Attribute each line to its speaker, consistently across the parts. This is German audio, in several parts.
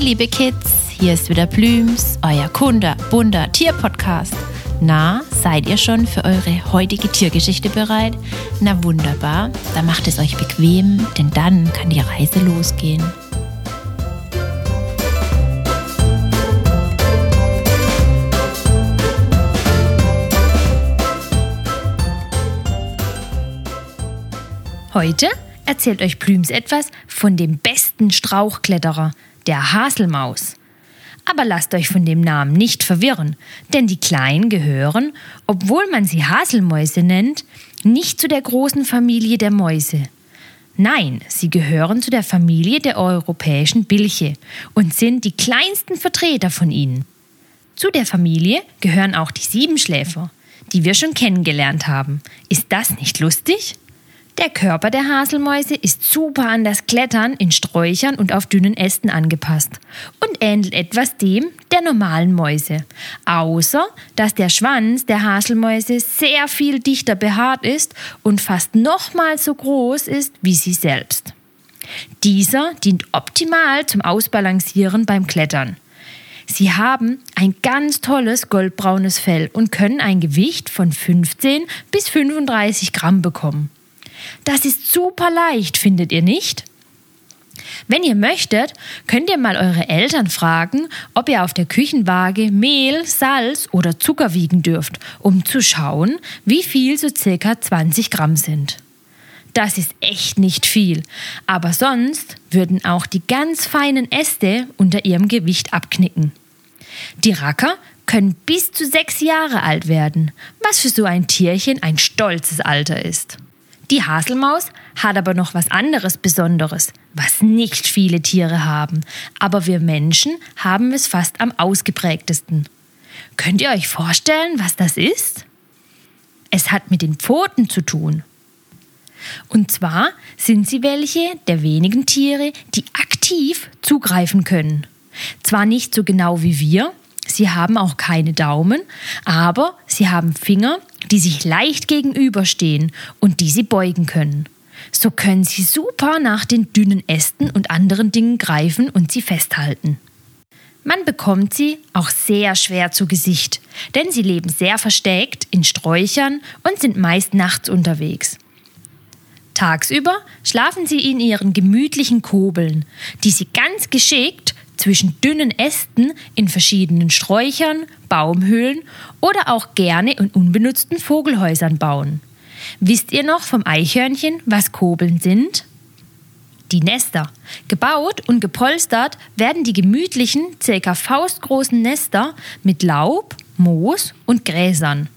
Speaker 1: Hey liebe Kids, hier ist wieder Blüms, euer Kunde, bunter Tierpodcast. Na, seid ihr schon für eure heutige Tiergeschichte bereit? Na wunderbar, dann macht es euch bequem, denn dann kann die Reise losgehen. Heute erzählt euch Blüms etwas von dem besten Strauchkletterer, der Haselmaus. Aber lasst euch von dem Namen nicht verwirren, denn die Kleinen gehören, obwohl man sie Haselmäuse nennt, nicht zu der großen Familie der Mäuse. Nein, sie gehören zu der Familie der europäischen Bilche und sind die kleinsten Vertreter von ihnen. Zu der Familie gehören auch die Siebenschläfer, die wir schon kennengelernt haben. Ist das nicht lustig? Der Körper der Haselmäuse ist super an das Klettern in Sträuchern und auf dünnen Ästen angepasst und ähnelt etwas dem der normalen Mäuse. Außer, dass der Schwanz der Haselmäuse sehr viel dichter behaart ist und fast nochmal so groß ist wie sie selbst. Dieser dient optimal zum Ausbalancieren beim Klettern. Sie haben ein ganz tolles goldbraunes Fell und können ein Gewicht von 15 bis 35 Gramm bekommen. Das ist super leicht, findet ihr nicht? Wenn ihr möchtet, könnt ihr mal eure Eltern fragen, ob ihr auf der Küchenwaage Mehl, Salz oder Zucker wiegen dürft, um zu schauen, wie viel so circa 20 Gramm sind. Das ist echt nicht viel, aber sonst würden auch die ganz feinen Äste unter ihrem Gewicht abknicken. Die Racker können bis zu sechs Jahre alt werden, was für so ein Tierchen ein stolzes Alter ist. Die Haselmaus hat aber noch was anderes Besonderes, was nicht viele Tiere haben, aber wir Menschen haben es fast am ausgeprägtesten. Könnt ihr euch vorstellen, was das ist? Es hat mit den Pfoten zu tun. Und zwar sind sie welche der wenigen Tiere, die aktiv zugreifen können. Zwar nicht so genau wie wir, sie haben auch keine Daumen, aber sie haben Finger, die sich leicht gegenüberstehen und die sie beugen können. So können sie super nach den dünnen Ästen und anderen Dingen greifen und sie festhalten. Man bekommt sie auch sehr schwer zu Gesicht, denn sie leben sehr versteckt in Sträuchern und sind meist nachts unterwegs. Tagsüber schlafen sie in ihren gemütlichen Kobeln, die sie ganz geschickt zwischen dünnen Ästen in verschiedenen Sträuchern, Baumhöhlen oder auch gerne in unbenutzten Vogelhäusern bauen. Wisst ihr noch vom Eichhörnchen, was Kobeln sind? Die Nester. Gebaut und gepolstert werden die gemütlichen, circa faustgroßen Nester mit Laub, Moos und Gräsern.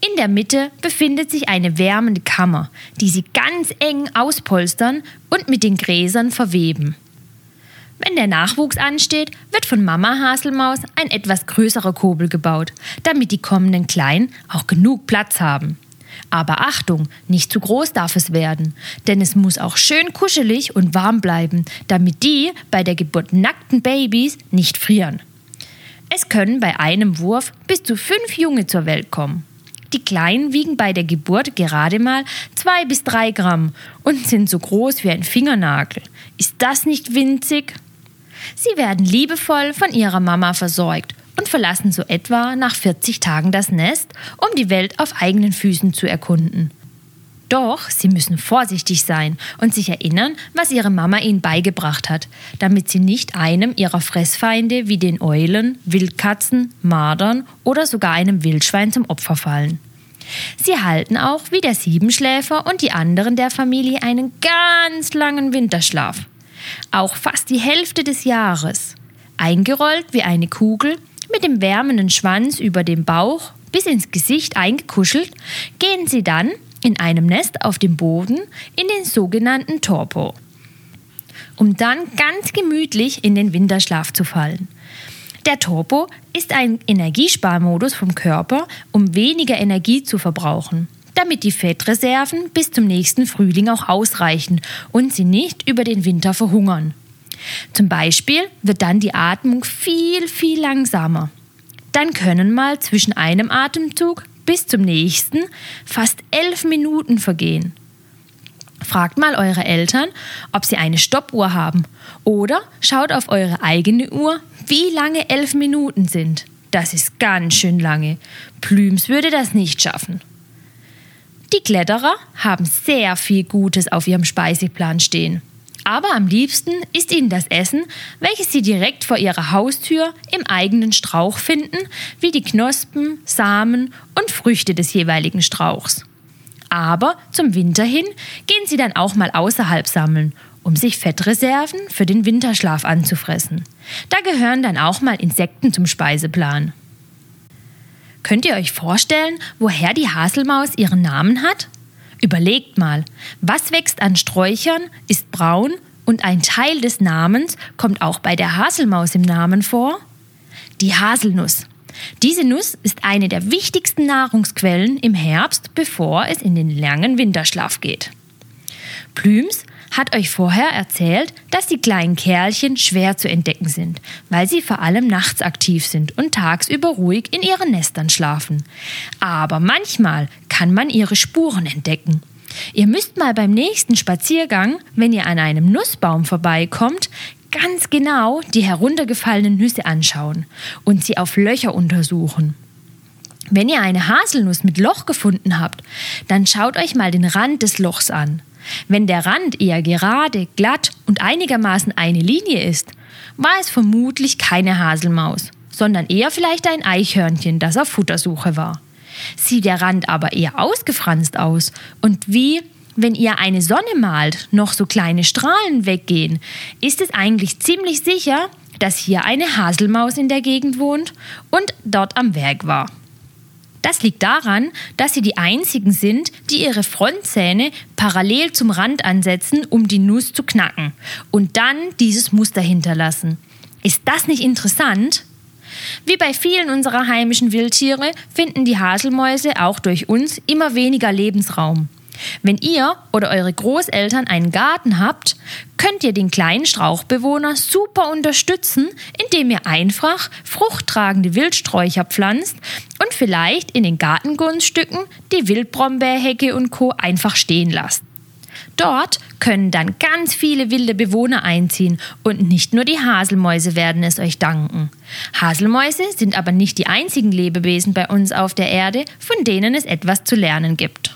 Speaker 1: In der Mitte befindet sich eine wärmende Kammer, die sie ganz eng auspolstern und mit den Gräsern verweben. Wenn der Nachwuchs ansteht, wird von Mama Haselmaus ein etwas größerer Kobel gebaut, damit die kommenden Kleinen auch genug Platz haben. Aber Achtung, nicht zu groß darf es werden, denn es muss auch schön kuschelig und warm bleiben, damit die bei der Geburt nackten Babys nicht frieren. Es können bei einem Wurf bis zu fünf Junge zur Welt kommen. Die Kleinen wiegen bei der Geburt gerade mal zwei bis drei Gramm und sind so groß wie ein Fingernagel. Ist das nicht winzig? Sie werden liebevoll von ihrer Mama versorgt und verlassen so etwa nach 40 Tagen das Nest, um die Welt auf eigenen Füßen zu erkunden. Doch sie müssen vorsichtig sein und sich erinnern, was ihre Mama ihnen beigebracht hat, damit sie nicht einem ihrer Fressfeinde wie den Eulen, Wildkatzen, Mardern oder sogar einem Wildschwein zum Opfer fallen. Sie halten auch wie der Siebenschläfer und die anderen der Familie einen ganz langen Winterschlaf auch fast die Hälfte des Jahres. Eingerollt wie eine Kugel, mit dem wärmenden Schwanz über dem Bauch bis ins Gesicht eingekuschelt, gehen sie dann in einem Nest auf dem Boden in den sogenannten Torpo, um dann ganz gemütlich in den Winterschlaf zu fallen. Der Torpo ist ein Energiesparmodus vom Körper, um weniger Energie zu verbrauchen damit die Fettreserven bis zum nächsten Frühling auch ausreichen und sie nicht über den Winter verhungern. Zum Beispiel wird dann die Atmung viel, viel langsamer. Dann können mal zwischen einem Atemzug bis zum nächsten fast elf Minuten vergehen. Fragt mal eure Eltern, ob sie eine Stoppuhr haben. Oder schaut auf eure eigene Uhr, wie lange elf Minuten sind. Das ist ganz schön lange. Plüms würde das nicht schaffen. Die Kletterer haben sehr viel Gutes auf ihrem Speiseplan stehen. Aber am liebsten ist ihnen das Essen, welches sie direkt vor ihrer Haustür im eigenen Strauch finden, wie die Knospen, Samen und Früchte des jeweiligen Strauchs. Aber zum Winter hin gehen sie dann auch mal außerhalb sammeln, um sich Fettreserven für den Winterschlaf anzufressen. Da gehören dann auch mal Insekten zum Speiseplan. Könnt ihr euch vorstellen, woher die Haselmaus ihren Namen hat? Überlegt mal, was wächst an Sträuchern, ist braun und ein Teil des Namens kommt auch bei der Haselmaus im Namen vor? Die Haselnuss. Diese Nuss ist eine der wichtigsten Nahrungsquellen im Herbst, bevor es in den langen Winterschlaf geht. Plüms hat euch vorher erzählt, dass die kleinen Kerlchen schwer zu entdecken sind, weil sie vor allem nachts aktiv sind und tagsüber ruhig in ihren Nestern schlafen. Aber manchmal kann man ihre Spuren entdecken. Ihr müsst mal beim nächsten Spaziergang, wenn ihr an einem Nussbaum vorbeikommt, ganz genau die heruntergefallenen Nüsse anschauen und sie auf Löcher untersuchen. Wenn ihr eine Haselnuss mit Loch gefunden habt, dann schaut euch mal den Rand des Lochs an. Wenn der Rand eher gerade, glatt und einigermaßen eine Linie ist, war es vermutlich keine Haselmaus, sondern eher vielleicht ein Eichhörnchen, das auf Futtersuche war. Sieht der Rand aber eher ausgefranst aus und wie wenn ihr eine Sonne malt, noch so kleine Strahlen weggehen, ist es eigentlich ziemlich sicher, dass hier eine Haselmaus in der Gegend wohnt und dort am Werk war. Das liegt daran, dass sie die einzigen sind, die ihre Frontzähne parallel zum Rand ansetzen, um die Nuss zu knacken und dann dieses Muster hinterlassen. Ist das nicht interessant? Wie bei vielen unserer heimischen Wildtiere finden die Haselmäuse auch durch uns immer weniger Lebensraum. Wenn ihr oder eure Großeltern einen Garten habt, könnt ihr den kleinen Strauchbewohner super unterstützen, indem ihr einfach fruchttragende Wildsträucher pflanzt und vielleicht in den Gartengrundstücken die Wildbrombeerhecke und Co. einfach stehen lasst. Dort können dann ganz viele wilde Bewohner einziehen und nicht nur die Haselmäuse werden es euch danken. Haselmäuse sind aber nicht die einzigen Lebewesen bei uns auf der Erde, von denen es etwas zu lernen gibt.